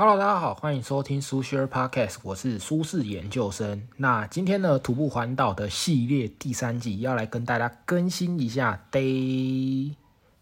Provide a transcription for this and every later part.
Hello，大家好，欢迎收听苏轼 Podcast，我是苏轼研究生。那今天呢，徒步环岛的系列第三季要来跟大家更新一下 Day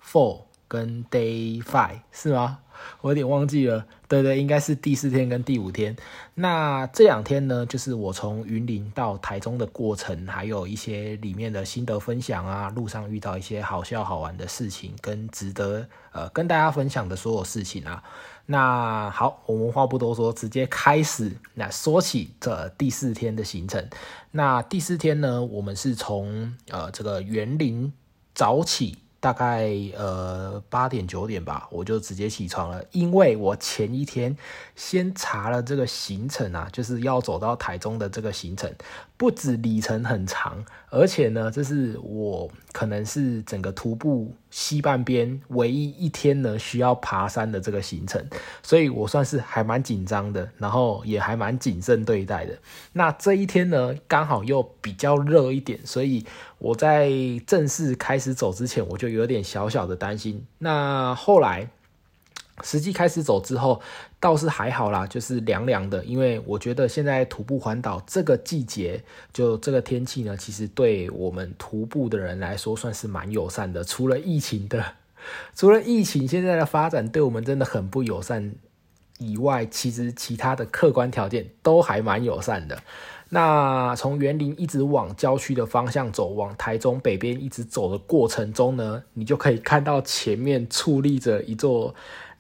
Four 跟 Day Five，是吗？我有点忘记了。对对，应该是第四天跟第五天。那这两天呢，就是我从云林到台中的过程，还有一些里面的心得分享啊，路上遇到一些好笑好玩的事情，跟值得呃跟大家分享的所有事情啊。那好，我们话不多说，直接开始。那说起这第四天的行程，那第四天呢，我们是从呃这个园林早起。大概呃八点九点吧，我就直接起床了，因为我前一天先查了这个行程啊，就是要走到台中的这个行程，不止里程很长，而且呢，这是我可能是整个徒步西半边唯一一天呢需要爬山的这个行程，所以我算是还蛮紧张的，然后也还蛮谨慎对待的。那这一天呢，刚好又比较热一点，所以。我在正式开始走之前，我就有点小小的担心。那后来实际开始走之后，倒是还好啦，就是凉凉的。因为我觉得现在徒步环岛这个季节，就这个天气呢，其实对我们徒步的人来说算是蛮友善的。除了疫情的，除了疫情现在的发展对我们真的很不友善以外，其实其他的客观条件都还蛮友善的。那从园林一直往郊区的方向走，往台中北边一直走的过程中呢，你就可以看到前面矗立着一座，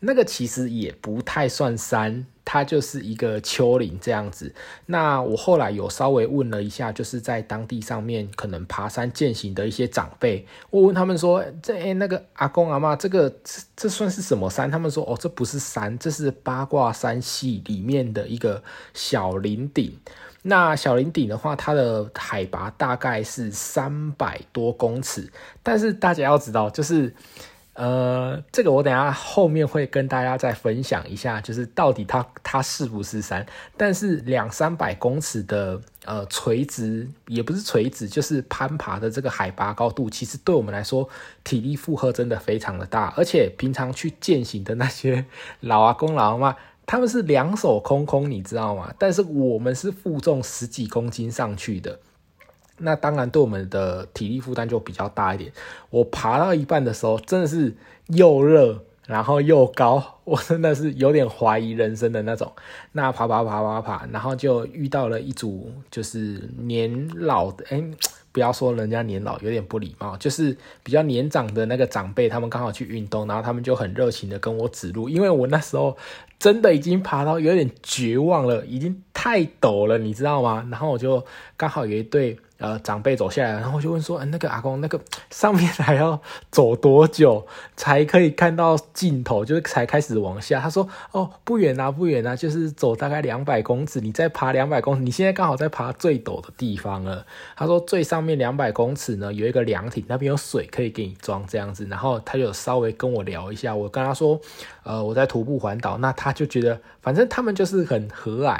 那个其实也不太算山，它就是一个丘陵这样子。那我后来有稍微问了一下，就是在当地上面可能爬山践行的一些长辈，我问他们说，这哎那个阿公阿妈，这个这这算是什么山？他们说，哦，这不是山，这是八卦山系里面的一个小林顶。那小林顶的话，它的海拔大概是三百多公尺，但是大家要知道，就是呃，这个我等下后面会跟大家再分享一下，就是到底它它是不是山。但是两三百公尺的呃垂直，也不是垂直，就是攀爬的这个海拔高度，其实对我们来说体力负荷真的非常的大，而且平常去践行的那些老阿公老阿妈。他们是两手空空，你知道吗？但是我们是负重十几公斤上去的，那当然对我们的体力负担就比较大一点。我爬到一半的时候，真的是又热，然后又高，我真的是有点怀疑人生的那种。那爬爬爬爬爬，然后就遇到了一组就是年老的，哎。不要说人家年老有点不礼貌，就是比较年长的那个长辈，他们刚好去运动，然后他们就很热情的跟我指路，因为我那时候真的已经爬到有点绝望了，已经太陡了，你知道吗？然后我就刚好有一对。呃，长辈走下来，然后我就问说：“那个阿公，那个上面还要走多久才可以看到尽头？就是才开始往下？”他说：“哦，不远啊，不远啊，就是走大概两百公尺，你再爬两百公尺，你现在刚好在爬最陡的地方了。”他说：“最上面两百公尺呢，有一个凉亭，那边有水可以给你装这样子。”然后他就稍微跟我聊一下，我跟他说：“呃，我在徒步环岛。”那他就觉得，反正他们就是很和蔼。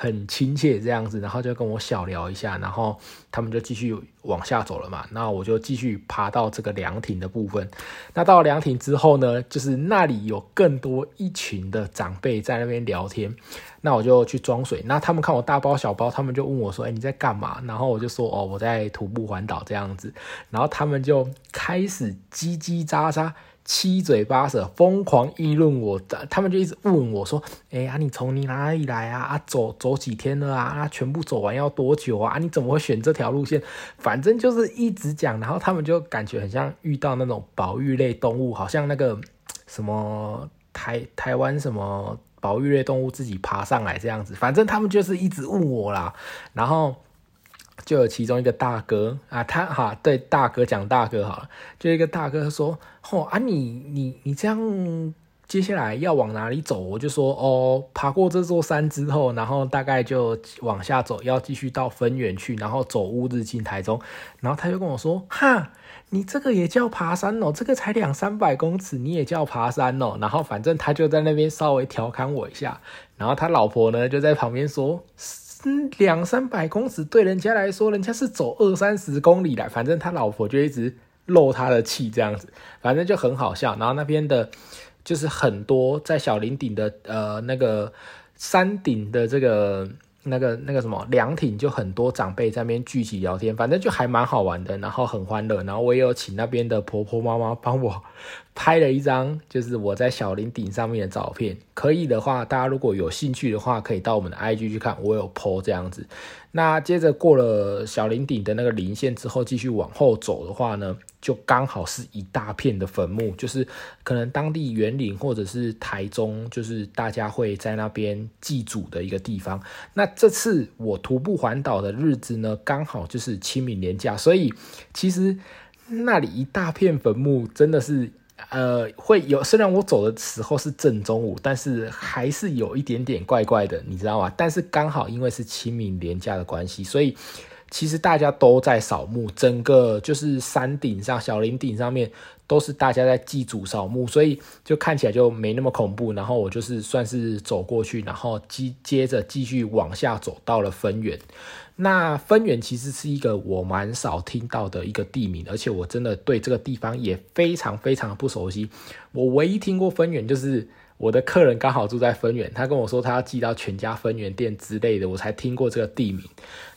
很亲切这样子，然后就跟我小聊一下，然后他们就继续往下走了嘛。那我就继续爬到这个凉亭的部分。那到凉亭之后呢，就是那里有更多一群的长辈在那边聊天。那我就去装水。那他们看我大包小包，他们就问我说：“哎，你在干嘛？”然后我就说：“哦，我在徒步环岛这样子。”然后他们就开始叽叽喳喳。七嘴八舌，疯狂议论我，他们就一直问我说：“哎呀，你从你哪里来啊？啊，走走几天了啊？啊，全部走完要多久啊？啊，你怎么会选这条路线？反正就是一直讲，然后他们就感觉很像遇到那种保育类动物，好像那个什么台台湾什么保育类动物自己爬上来这样子。反正他们就是一直问我啦，然后。就有其中一个大哥啊，他哈对大哥讲大哥好了，就一个大哥说：“哦啊，你你你这样接下来要往哪里走？”我就说：“哦，爬过这座山之后，然后大概就往下走，要继续到分园去，然后走乌日进台中。”然后他就跟我说：“哈，你这个也叫爬山哦？这个才两三百公尺，你也叫爬山哦？”然后反正他就在那边稍微调侃我一下，然后他老婆呢就在旁边说。嗯，两三百公尺对人家来说，人家是走二三十公里的，反正他老婆就一直漏他的气这样子，反正就很好笑。然后那边的，就是很多在小林顶的呃那个山顶的这个。那个那个什么凉亭就很多长辈在那边聚集聊天，反正就还蛮好玩的，然后很欢乐，然后我也有请那边的婆婆妈妈帮我拍了一张，就是我在小林顶上面的照片。可以的话，大家如果有兴趣的话，可以到我们的 IG 去看，我有 po 这样子。那接着过了小林顶的那个林线之后，继续往后走的话呢？就刚好是一大片的坟墓，就是可能当地园林或者是台中，就是大家会在那边祭祖的一个地方。那这次我徒步环岛的日子呢，刚好就是清明年假，所以其实那里一大片坟墓，真的是呃会有。虽然我走的时候是正中午，但是还是有一点点怪怪的，你知道吗？但是刚好因为是清明廉价的关系，所以。其实大家都在扫墓，整个就是山顶上、小林顶上面都是大家在祭祖扫墓，所以就看起来就没那么恐怖。然后我就是算是走过去，然后接接着继续往下走，到了分园。那分园其实是一个我蛮少听到的一个地名，而且我真的对这个地方也非常非常不熟悉。我唯一听过分园就是。我的客人刚好住在分园，他跟我说他要寄到全家分园店之类的，我才听过这个地名。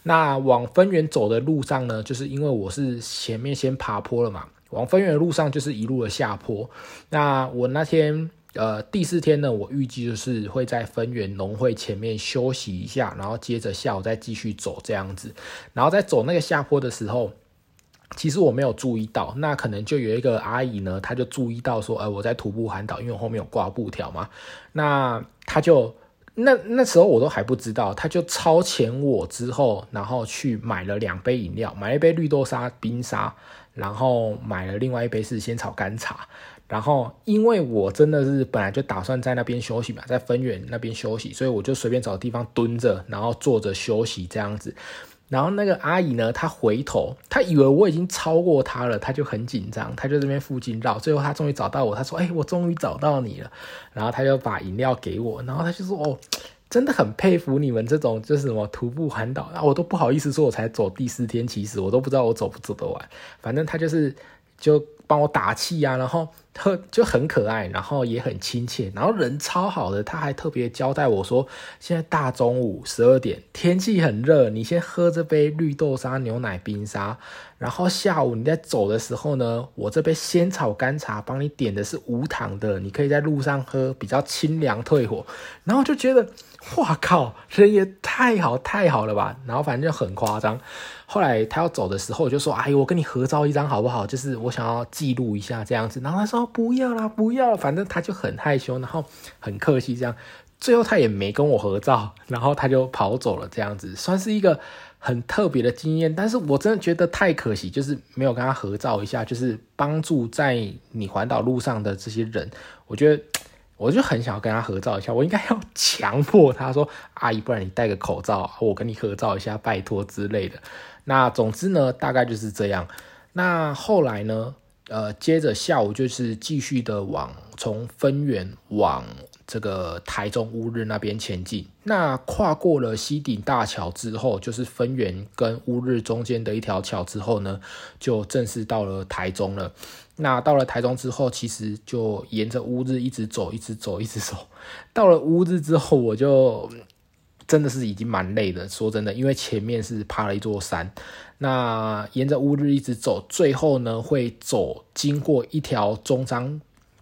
那往分园走的路上呢，就是因为我是前面先爬坡了嘛，往分园的路上就是一路的下坡。那我那天呃第四天呢，我预计就是会在分园农会前面休息一下，然后接着下午再继续走这样子。然后在走那个下坡的时候。其实我没有注意到，那可能就有一个阿姨呢，她就注意到说，哎，我在徒步环岛，因为我后面有挂布条嘛，那她就那那时候我都还不知道，他就超前我之后，然后去买了两杯饮料，买了一杯绿豆沙冰沙，然后买了另外一杯是仙草干茶，然后因为我真的是本来就打算在那边休息嘛，在分园那边休息，所以我就随便找地方蹲着，然后坐着休息这样子。然后那个阿姨呢，她回头，她以为我已经超过她了，她就很紧张，她就这边附近绕。最后她终于找到我，她说：“哎，我终于找到你了。”然后她就把饮料给我，然后她就说：“哦，真的很佩服你们这种就是什么徒步环岛。”啊，我都不好意思说，我才走第四天，其实我都不知道我走不走得完。反正她就是就。帮我打气呀，然后特就很可爱，然后也很亲切，然后人超好的，他还特别交代我说，现在大中午十二点，天气很热，你先喝这杯绿豆沙牛奶冰沙，然后下午你在走的时候呢，我这杯仙草干茶帮你点的是无糖的，你可以在路上喝，比较清凉退火，然后就觉得。哇靠，人也太好太好了吧！然后反正就很夸张。后来他要走的时候，我就说：“哎，我跟你合照一张好不好？就是我想要记录一下这样子。”然后他说：“不要啦，不要。”反正他就很害羞，然后很客气这样。最后他也没跟我合照，然后他就跑走了这样子，算是一个很特别的经验。但是我真的觉得太可惜，就是没有跟他合照一下，就是帮助在你环岛路上的这些人，我觉得。我就很想要跟他合照一下，我应该要强迫他说：“阿姨，不然你戴个口罩，我跟你合照一下，拜托之类的。”那总之呢，大概就是这样。那后来呢，呃，接着下午就是继续的往从分园往这个台中乌日那边前进。那跨过了西顶大桥之后，就是分园跟乌日中间的一条桥之后呢，就正式到了台中了。那到了台中之后，其实就沿着乌日一直走，一直走，一直走。到了乌日之后，我就真的是已经蛮累的。说真的，因为前面是爬了一座山，那沿着乌日一直走，最后呢会走经过一条中章。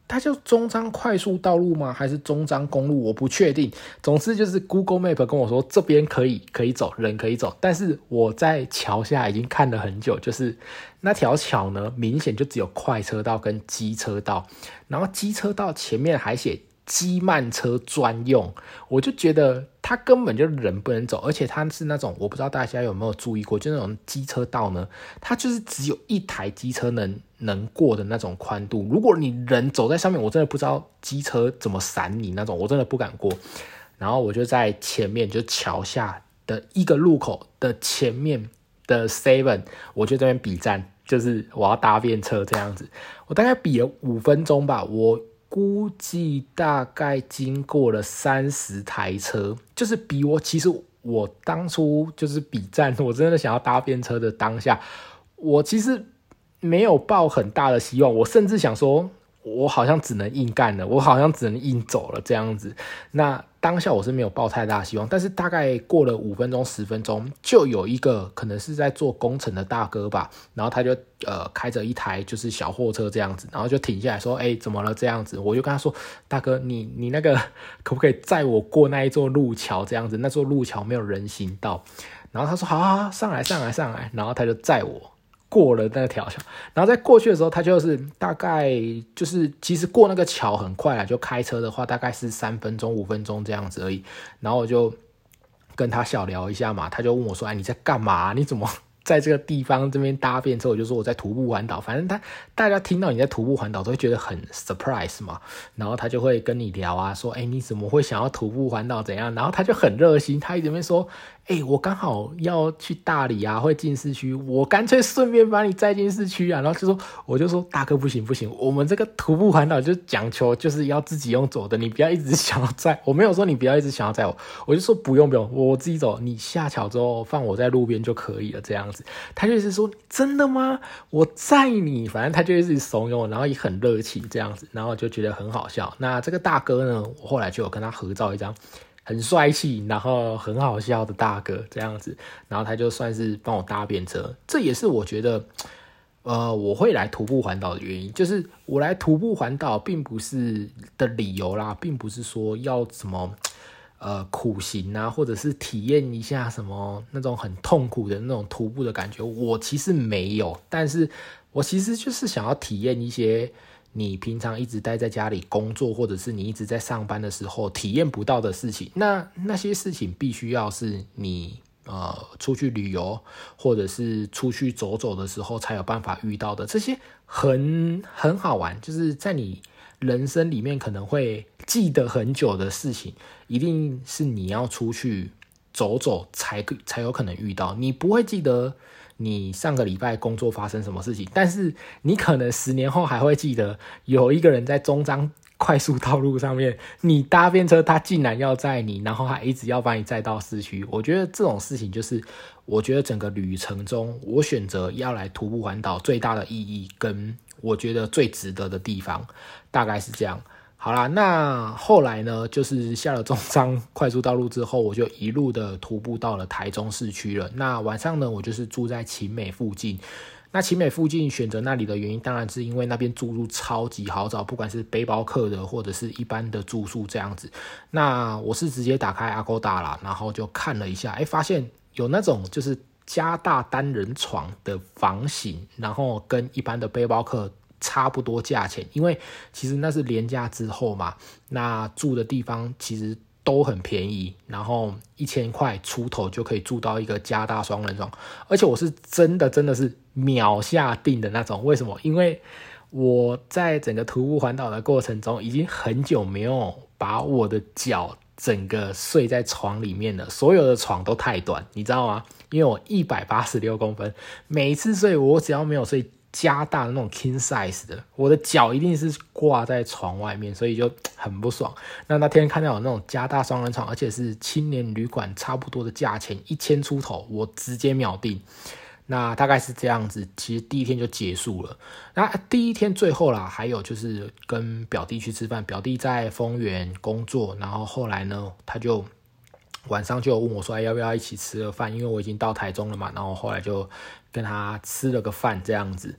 它叫中彰快速道路吗？还是中彰公路？我不确定。总之就是 Google Map 跟我说这边可以可以走，人可以走。但是我在桥下已经看了很久，就是那条桥呢，明显就只有快车道跟机车道，然后机车道前面还写。机慢车专用，我就觉得它根本就人不能走，而且它是那种我不知道大家有没有注意过，就那种机车道呢，它就是只有一台机车能能过的那种宽度。如果你人走在上面，我真的不知道机车怎么闪你那种，我真的不敢过。然后我就在前面，就桥下的一个路口的前面的 Seven，我就这边比站，就是我要搭便车这样子，我大概比了五分钟吧，我。估计大概经过了三十台车，就是比我其实我当初就是比战，我真的想要搭便车的当下，我其实没有抱很大的希望，我甚至想说我好像只能硬干了，我好像只能硬走了这样子。那当下我是没有抱太大希望，但是大概过了五分钟、十分钟，就有一个可能是在做工程的大哥吧，然后他就呃开着一台就是小货车这样子，然后就停下来说：“哎，怎么了？”这样子，我就跟他说：“大哥，你你那个可不可以载我过那一座路桥？这样子，那座路桥没有人行道。”然后他说：“好，好，上来，上来，上来。”然后他就载我。过了那条桥，然后在过去的时候，他就是大概就是其实过那个桥很快啊，就开车的话大概是三分钟五分钟这样子而已。然后我就跟他小聊一下嘛，他就问我说：“哎，你在干嘛？你怎么？”在这个地方这边搭便车，我就说我在徒步环岛。反正他大家听到你在徒步环岛，都会觉得很 surprise 嘛。然后他就会跟你聊啊，说：“哎，你怎么会想要徒步环岛？怎样？”然后他就很热心，他一直边说：“哎，我刚好要去大理啊，会进市区，我干脆顺便把你载进市区啊。”然后就说：“我就说大哥不行不行，我们这个徒步环岛就讲求就是要自己用走的，你不要一直想要载。我没有说你不要一直想要载我，我就说不用不用，我自己走。你下桥之后放我在路边就可以了，这样子。”他就是说真的吗？我载你，反正他就一直怂恿，然后也很热情这样子，然后就觉得很好笑。那这个大哥呢，我后来就有跟他合照一张，很帅气，然后很好笑的大哥这样子，然后他就算是帮我搭便车，这也是我觉得，呃，我会来徒步环岛的原因，就是我来徒步环岛并不是的理由啦，并不是说要什么。呃，苦行啊，或者是体验一下什么那种很痛苦的那种徒步的感觉，我其实没有。但是我其实就是想要体验一些你平常一直待在家里工作，或者是你一直在上班的时候体验不到的事情。那那些事情必须要是你呃出去旅游，或者是出去走走的时候才有办法遇到的。这些很很好玩，就是在你。人生里面可能会记得很久的事情，一定是你要出去走走才才有可能遇到。你不会记得你上个礼拜工作发生什么事情，但是你可能十年后还会记得有一个人在中章快速道路上面，你搭便车，他竟然要载你，然后还一直要把你载到市区。我觉得这种事情就是，我觉得整个旅程中，我选择要来徒步环岛最大的意义跟。我觉得最值得的地方大概是这样。好啦，那后来呢，就是下了中彰快速道路之后，我就一路的徒步到了台中市区了。那晚上呢，我就是住在晴美附近。那晴美附近选择那里的原因，当然是因为那边住宿超级好找，不管是背包客的或者是一般的住宿这样子。那我是直接打开阿勾达啦，然后就看了一下，哎，发现有那种就是。加大单人床的房型，然后跟一般的背包客差不多价钱，因为其实那是廉价之后嘛，那住的地方其实都很便宜，然后一千块出头就可以住到一个加大双人床，而且我是真的真的是秒下定的那种。为什么？因为我在整个徒步环岛的过程中，已经很久没有把我的脚。整个睡在床里面了所有的床都太短，你知道吗？因为我一百八十六公分，每次睡我只要没有睡加大的那种 king size 的，我的脚一定是挂在床外面，所以就很不爽。那那天看到有那种加大双人床，而且是青年旅馆差不多的价钱，一千出头，我直接秒定。那大概是这样子，其实第一天就结束了。那第一天最后啦，还有就是跟表弟去吃饭，表弟在丰原工作，然后后来呢，他就晚上就问我说，要不要一起吃个饭？因为我已经到台中了嘛，然后后来就跟他吃了个饭这样子。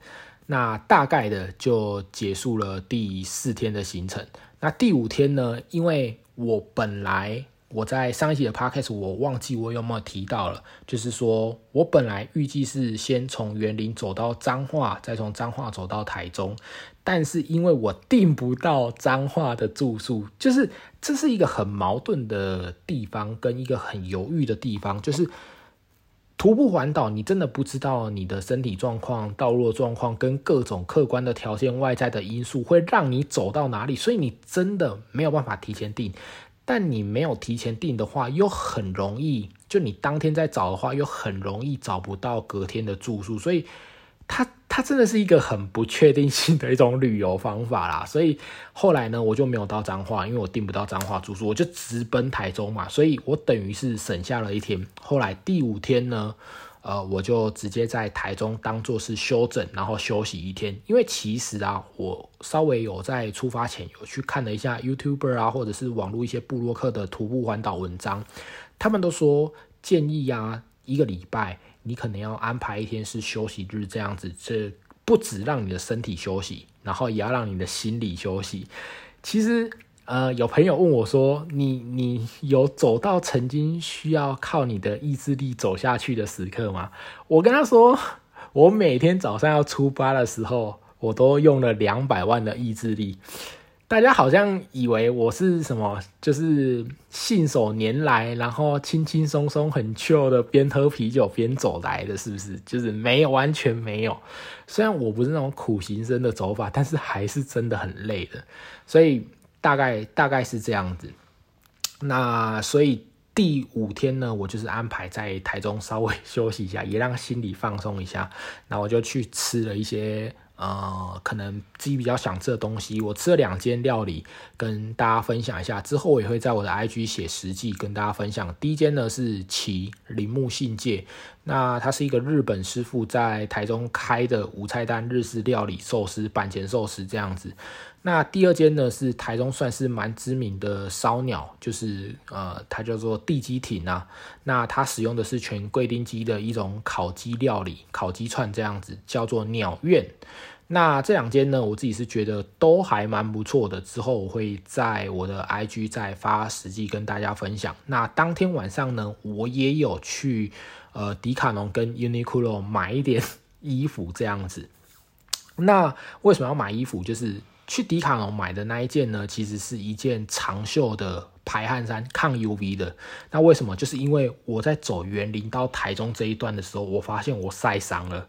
那大概的就结束了第四天的行程。那第五天呢，因为我本来。我在上一集的 podcast 我忘记我有没有提到了，就是说我本来预计是先从园林走到彰化，再从彰化走到台中，但是因为我订不到彰化的住宿，就是这是一个很矛盾的地方，跟一个很犹豫的地方，就是徒步环岛，你真的不知道你的身体状况、道路状况跟各种客观的条件、外在的因素会让你走到哪里，所以你真的没有办法提前订。但你没有提前订的话，又很容易，就你当天再找的话，又很容易找不到隔天的住宿，所以它它真的是一个很不确定性的一种旅游方法啦。所以后来呢，我就没有到彰化，因为我订不到彰化住宿，我就直奔台中嘛，所以我等于是省下了一天。后来第五天呢，呃，我就直接在台中当做是休整，然后休息一天。因为其实啊，我稍微有在出发前有去看了一下 YouTuber 啊，或者是网络一些部落客的徒步环岛文章，他们都说建议啊，一个礼拜你可能要安排一天是休息日，这样子，这不止让你的身体休息，然后也要让你的心理休息。其实。呃，有朋友问我说：“你你有走到曾经需要靠你的意志力走下去的时刻吗？”我跟他说：“我每天早上要出发的时候，我都用了两百万的意志力。”大家好像以为我是什么，就是信手拈来，然后轻轻松松很 chill 的边喝啤酒边走来的，是不是？就是没有，完全没有。虽然我不是那种苦行僧的走法，但是还是真的很累的，所以。大概大概是这样子，那所以第五天呢，我就是安排在台中稍微 休息一下，也让心理放松一下。那我就去吃了一些呃，可能自己比较想吃的东西。我吃了两间料理，跟大家分享一下。之后我也会在我的 IG 写实际跟大家分享。第一间呢是奇铃木信介，那他是一个日本师傅在台中开的五菜单日式料理寿司板前寿司这样子。那第二间呢是台中算是蛮知名的烧鸟，就是呃，它叫做地鸡艇啊。那它使用的是全贵丁鸡的一种烤鸡料理，烤鸡串这样子，叫做鸟苑。那这两间呢，我自己是觉得都还蛮不错的。之后我会在我的 IG 再发实际跟大家分享。那当天晚上呢，我也有去呃迪卡侬跟 Uniqlo 买一点衣服这样子。那为什么要买衣服？就是去迪卡侬买的那一件呢，其实是一件长袖的排汗衫，抗 UV 的。那为什么？就是因为我在走园林到台中这一段的时候，我发现我晒伤了。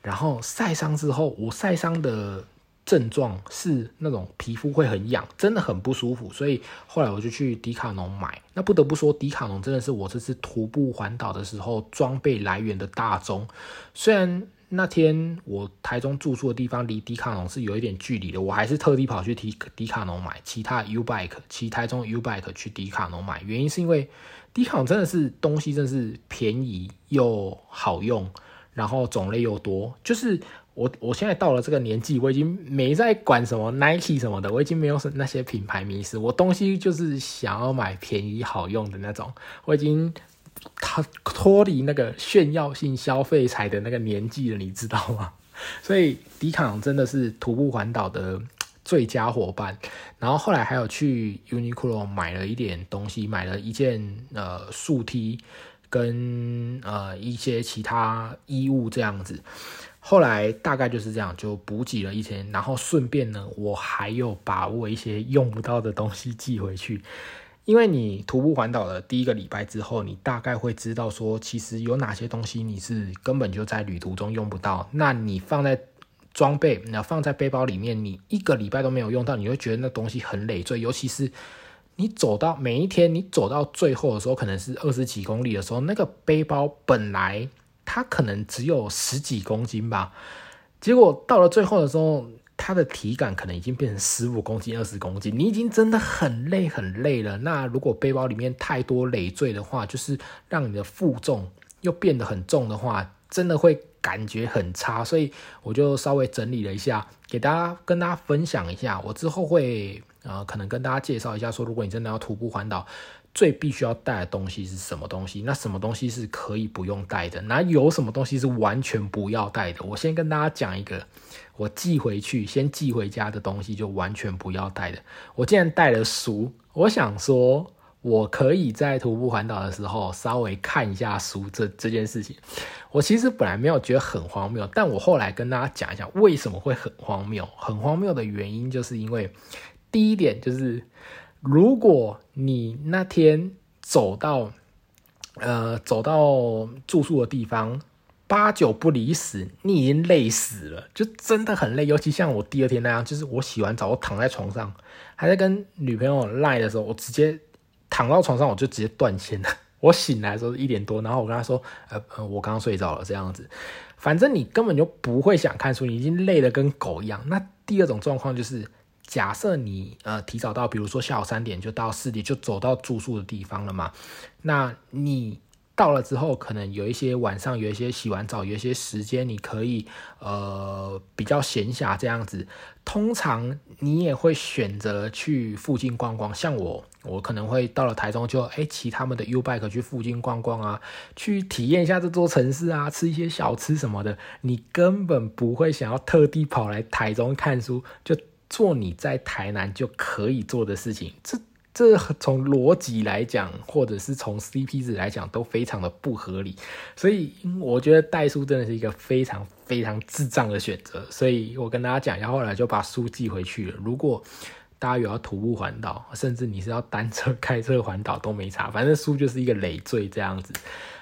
然后晒伤之后，我晒伤的症状是那种皮肤会很痒，真的很不舒服。所以后来我就去迪卡侬买。那不得不说，迪卡侬真的是我这次徒步环岛的时候装备来源的大宗。虽然。那天我台中住宿的地方离迪卡侬是有一点距离的，我还是特地跑去迪迪卡侬买其他 U bike，骑台中 U bike 去迪卡侬买，原因是因为迪卡侬真的是东西真的是便宜又好用，然后种类又多。就是我我现在到了这个年纪，我已经没在管什么 Nike 什么的，我已经没有那些品牌迷失，我东西就是想要买便宜好用的那种，我已经。他脱离那个炫耀性消费财的那个年纪了，你知道吗？所以迪卡侬真的是徒步环岛的最佳伙伴。然后后来还有去 Uniqlo 买了一点东西，买了一件呃竖 T 跟呃一些其他衣物这样子。后来大概就是这样，就补给了一天，然后顺便呢，我还有把握一些用不到的东西寄回去。因为你徒步环岛的第一个礼拜之后，你大概会知道说，其实有哪些东西你是根本就在旅途中用不到。那你放在装备，那放在背包里面，你一个礼拜都没有用到，你会觉得那东西很累赘。尤其是你走到每一天，你走到最后的时候，可能是二十几公里的时候，那个背包本来它可能只有十几公斤吧，结果到了最后的时候。它的体感可能已经变成十五公斤、二十公斤，你已经真的很累很累了。那如果背包里面太多累赘的话，就是让你的负重又变得很重的话，真的会感觉很差。所以我就稍微整理了一下，给大家跟大家分享一下。我之后会呃，可能跟大家介绍一下，说如果你真的要徒步环岛，最必须要带的东西是什么东西？那什么东西是可以不用带的？那有什么东西是完全不要带的？我先跟大家讲一个。我寄回去，先寄回家的东西就完全不要带的。我竟然带了书，我想说，我可以在徒步环岛的时候稍微看一下书。这这件事情，我其实本来没有觉得很荒谬，但我后来跟大家讲一下为什么会很荒谬。很荒谬的原因就是因为，第一点就是，如果你那天走到，呃，走到住宿的地方。八九不离十，你已经累死了，就真的很累。尤其像我第二天那样，就是我洗完澡，我躺在床上，还在跟女朋友赖的时候，我直接躺到床上，我就直接断线了。我醒来的时候一点多，然后我跟他说：“呃呃，我刚刚睡着了。”这样子，反正你根本就不会想看书，你已经累得跟狗一样。那第二种状况就是，假设你呃提早到，比如说下午三点就到四点就走到住宿的地方了嘛，那你。到了之后，可能有一些晚上有一些洗完澡，有一些时间你可以呃比较闲暇这样子。通常你也会选择去附近逛逛，像我，我可能会到了台中就哎骑他们的 U bike 去附近逛逛啊，去体验一下这座城市啊，吃一些小吃什么的。你根本不会想要特地跑来台中看书，就做你在台南就可以做的事情。这。这从逻辑来讲，或者是从 CP 值来讲，都非常的不合理。所以我觉得代书真的是一个非常非常智障的选择。所以我跟大家讲，然后后来就把书寄回去了。如果大家有要徒步环岛，甚至你是要单车、开车环岛都没差，反正书就是一个累赘这样子。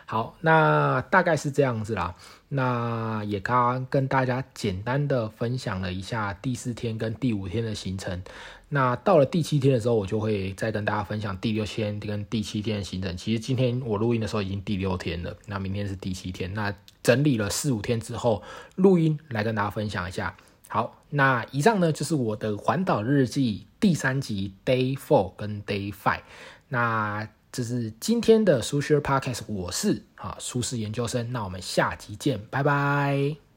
好，那大概是这样子啦。那也刚刚跟大家简单的分享了一下第四天跟第五天的行程。那到了第七天的时候，我就会再跟大家分享第六天跟第七天的行程。其实今天我录音的时候已经第六天了，那明天是第七天。那整理了四五天之后，录音来跟大家分享一下。好，那以上呢就是我的环岛日记第三集 Day Four 跟 Day Five。那这是今天的苏轼 Podcast，我是啊苏轼研究生。那我们下集见，拜拜。